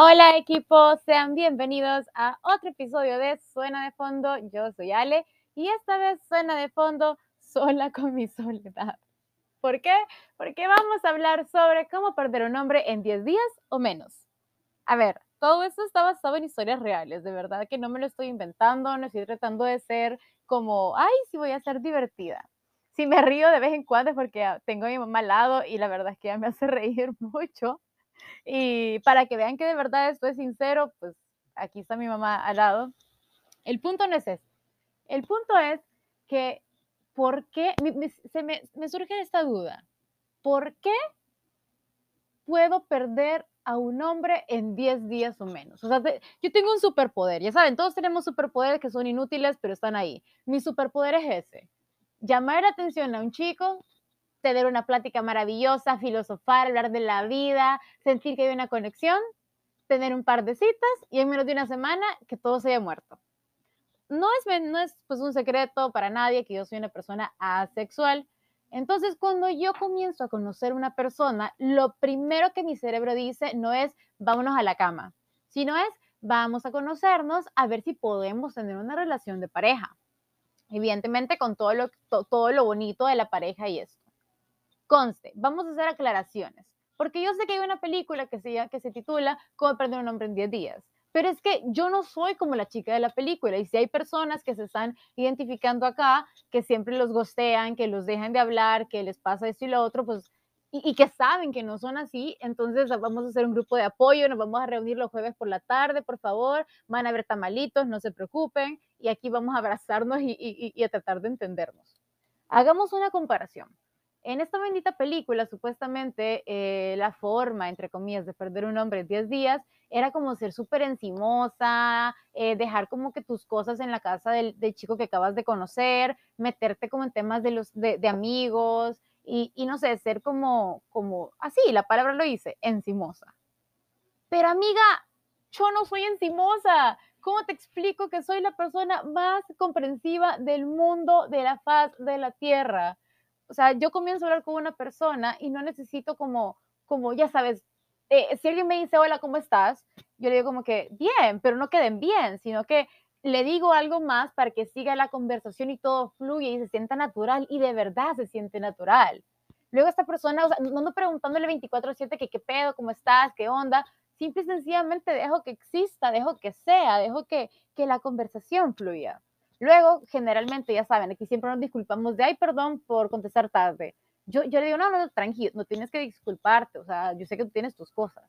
Hola equipo, sean bienvenidos a otro episodio de Suena de Fondo. Yo soy Ale y esta vez suena de fondo sola con mi soledad. ¿Por qué? Porque vamos a hablar sobre cómo perder un hombre en 10 días o menos. A ver, todo esto está basado en historias reales, de verdad que no me lo estoy inventando, no estoy tratando de ser como, ay, sí voy a ser divertida. Si me río de vez en cuando porque tengo a mi mamá al lado y la verdad es que ella me hace reír mucho. Y para que vean que de verdad esto es sincero, pues aquí está mi mamá al lado. El punto no es ese. El punto es que, ¿por qué? Me, se me, me surge esta duda. ¿Por qué puedo perder a un hombre en 10 días o menos. O sea, yo tengo un superpoder, ya saben, todos tenemos superpoderes que son inútiles, pero están ahí. Mi superpoder es ese. Llamar la atención a un chico tener una plática maravillosa, filosofar, hablar de la vida, sentir que hay una conexión, tener un par de citas y en menos de una semana que todo se haya muerto. No es, no es pues un secreto para nadie que yo soy una persona asexual. Entonces, cuando yo comienzo a conocer una persona, lo primero que mi cerebro dice no es vámonos a la cama, sino es vamos a conocernos a ver si podemos tener una relación de pareja. Evidentemente con todo lo, todo lo bonito de la pareja y esto. Conste, vamos a hacer aclaraciones, porque yo sé que hay una película que se, titula Cómo perder un hombre en 10 días, pero es que yo no soy como la chica de la película y si hay personas que se están identificando acá, que siempre los gostean, que los dejan de hablar, que les pasa esto y lo otro, pues y, que saben que no son así, entonces vamos a hacer un grupo de apoyo, nos vamos a reunir los jueves por la tarde, por favor, van a ver tamalitos, no se preocupen, y aquí vamos a abrazarnos y a tratar de entendernos. Hagamos una comparación. En esta bendita película, supuestamente, eh, la forma, entre comillas, de perder un hombre en 10 días era como ser súper encimosa, eh, dejar como que tus cosas en la casa del, chico que acabas de conocer, meterte como en temas de, los, de, amigos y, y, no sé, ser como, como, así, la palabra lo dice, encimosa. Pero amiga, yo no soy encimosa. ¿Cómo te explico que soy la persona más comprensiva del mundo, de la faz de la tierra? O sea, yo comienzo a hablar con una persona y no necesito como, como ya sabes, eh, si alguien me dice, hola, ¿cómo estás? Yo le digo como que, bien, pero no queden bien, sino que le digo algo más para que siga la conversación y todo fluye y se sienta natural y de verdad se siente natural. Luego esta persona, o sea, no ando preguntándole 24/7 que qué pedo, cómo estás, qué onda, simple y sencillamente dejo que exista, dejo que sea, dejo que, que la conversación fluya. Luego, generalmente, ya saben, aquí siempre nos disculpamos de, ay, perdón por contestar tarde. Yo, yo le digo, no, no, tranquilo, no tienes que disculparte, o sea, yo sé que tú tienes tus cosas.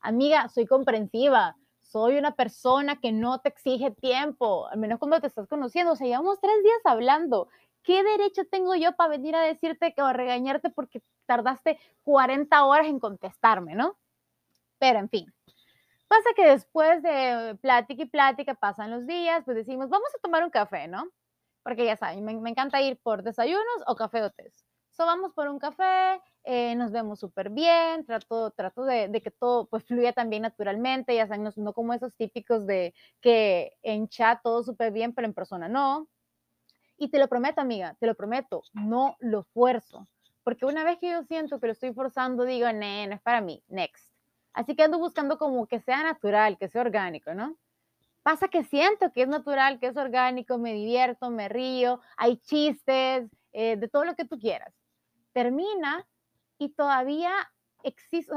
Amiga, soy comprensiva, soy una persona que no te exige tiempo, al menos cuando te estás conociendo, o sea, llevamos tres días hablando. ¿Qué derecho tengo yo para venir a decirte o a regañarte porque tardaste 40 horas en contestarme, no? Pero, en fin, Pasa que después de plática y plática pasan los días, pues decimos, vamos a tomar un café, ¿no? Porque ya saben, me, encanta ir por desayunos o café o té. So, vamos por un café, eh, nos vemos súper bien, trato, trato de, que todo pues fluya también naturalmente, ya saben, no, no como esos típicos de que en chat todo súper bien, pero en persona no. Y te lo prometo, amiga, te lo prometo, no lo fuerzo. Porque una vez que yo siento que lo estoy forzando, digo, no, no es para mí, next. Así que ando buscando como que sea natural, que sea orgánico, ¿no? Pasa que siento que es natural, que es orgánico, me divierto, me río, hay chistes, eh, de todo lo que tú quieras. Termina y todavía existe,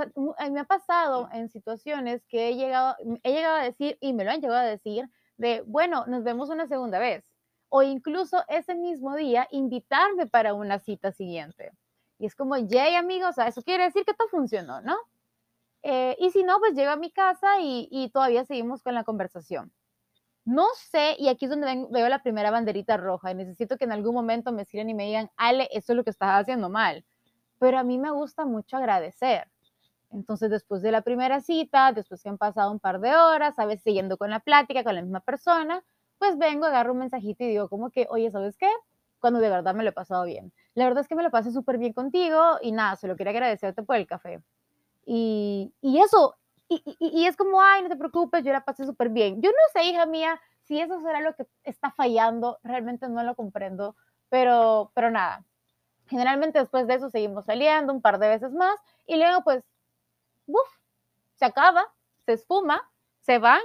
me ha pasado en situaciones que he llegado, he llegado a decir, y me lo han llegado a decir, de, bueno, nos vemos una segunda vez. O incluso ese mismo día invitarme para una cita siguiente. Y es como, yay, amigos, eso quiere decir que todo funcionó, ¿no? Eh, y si no, pues llego a mi casa y, todavía seguimos con la conversación. No sé, y aquí es donde veo la primera banderita roja, y necesito que en algún momento me sigan y me digan, Ale, esto es lo que estás haciendo mal. Pero a mí me gusta mucho agradecer. Entonces, después de la primera cita, después que han pasado un par de horas, a veces siguiendo con la plática con la misma persona, pues vengo, agarro un mensajito y digo como que, oye, ¿sabes qué? Cuando de verdad me lo he pasado bien. La verdad es que me lo pasé súper bien contigo y nada, solo quería agradecerte por el café. Y, y eso, y, y, es como, ay, no te preocupes, yo la pasé súper bien. Yo no sé, hija mía, si eso será lo que está fallando, realmente no lo comprendo, pero, pero nada. Generalmente después de eso seguimos saliendo un par de veces más y luego pues, uff, se acaba, se esfuma, se van,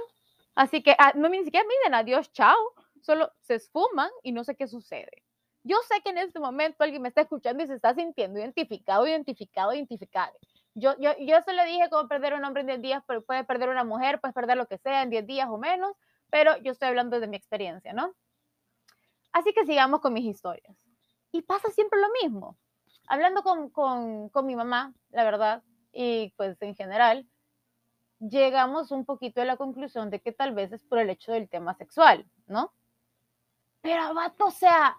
así que ah, no ni siquiera miden adiós, chao, solo se esfuman y no sé qué sucede. Yo sé que en este momento alguien me está escuchando y se está sintiendo identificado, identificado, identificado. Yo, yo, yo se le dije cómo perder un hombre en 10 días, pero puede perder una mujer, puedes perder lo que sea en 10 días o menos, pero yo estoy hablando de mi experiencia, ¿no? Así que sigamos con mis historias. Y pasa siempre lo mismo. Hablando con, con, con mi mamá, la verdad, y pues en general, llegamos un poquito a la conclusión de que tal vez es por el hecho del tema sexual, ¿no? Pero, vato, o sea,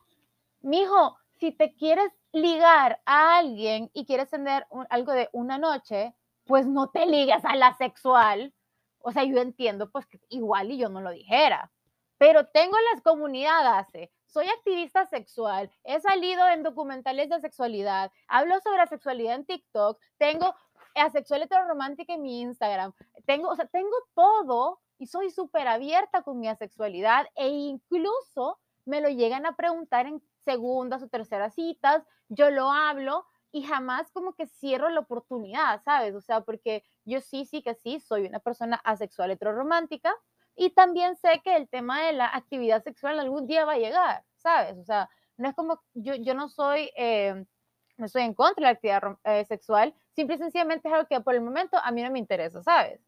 mijo, si te quieres ligar a alguien y quieres tener algo de una noche, pues no te ligues a la sexual. O sea, yo entiendo, pues igual y yo no lo dijera, pero tengo las comunidades, soy activista sexual, he salido en documentales de sexualidad, hablo sobre sexualidad en TikTok, tengo asexual romántica en mi Instagram, tengo, o sea, tengo todo y soy súper abierta con mi asexualidad e incluso me lo llegan a preguntar en segundas o terceras citas, yo lo hablo y jamás como que cierro la oportunidad, ¿sabes? O sea, porque yo sí, sí que sí, soy una persona asexual heteroromántica y también sé que el tema de la actividad sexual algún día va a llegar, ¿sabes? O sea, no es como, yo, yo no soy, eh, no estoy en contra de la actividad eh, sexual, simple y sencillamente es algo que por el momento a mí no me interesa, ¿sabes?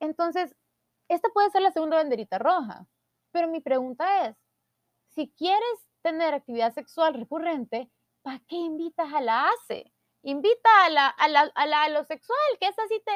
Entonces, esta puede ser la segunda banderita roja, pero mi pregunta es, si quieres tener actividad sexual recurrente, ¿para qué invitas a la ACE? Invita a la, a la, a la lo sexual, que esa sí te,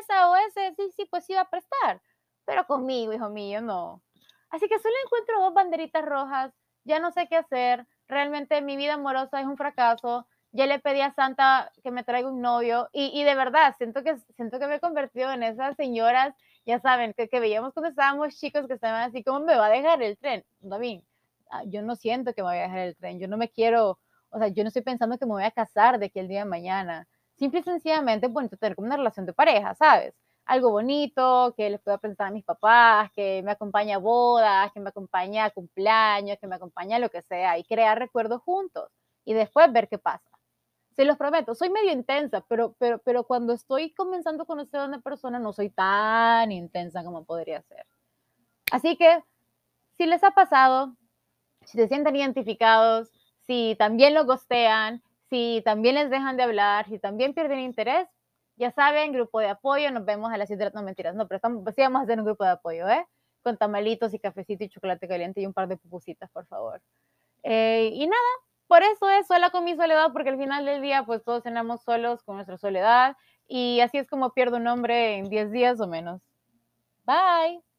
esa o ese, sí, sí, pues va a prestar. Pero conmigo, hijo mío, no. Así que solo encuentro dos banderitas rojas, ya no sé qué hacer, realmente mi vida amorosa es un fracaso, ya le pedí a Santa que me traiga un novio y, y de verdad siento que, siento que me he convertido en esas señoras, ya saben, que, que veíamos cuando estábamos chicos que estaban así, ¿cómo me va a dejar el tren? Ah, yo no siento que me vaya a dejar el tren, yo no me quiero, o sea, yo no estoy pensando que me voy a casar de aquí el día de mañana. Simple y sencillamente, bueno, tener como una relación de pareja, ¿sabes? Algo bonito, que les pueda presentar a mis papás, que me acompañe a bodas, que me acompañe a cumpleaños, que me acompañe a lo que sea y crear recuerdos juntos y después ver qué pasa. Se los prometo, soy medio intensa, pero, pero, pero cuando estoy comenzando a conocer a una persona no soy tan intensa como podría ser. Así que, si les ha pasado, si se sienten identificados, si también lo gostean, si también les dejan de hablar, si también pierden interés, ya saben, grupo de apoyo, nos vemos a las 7 de la No, mentiras, no, pero estamos, sí vamos a hacer un grupo de apoyo, ¿eh? Con tamalitos y cafecito y chocolate caliente y un par de pupusitas, por favor. Eh, y nada, por eso es sola con mi soledad, porque al final del día, pues todos cenamos solos con nuestra soledad y así es como pierdo un hombre en 10 días o menos. Bye.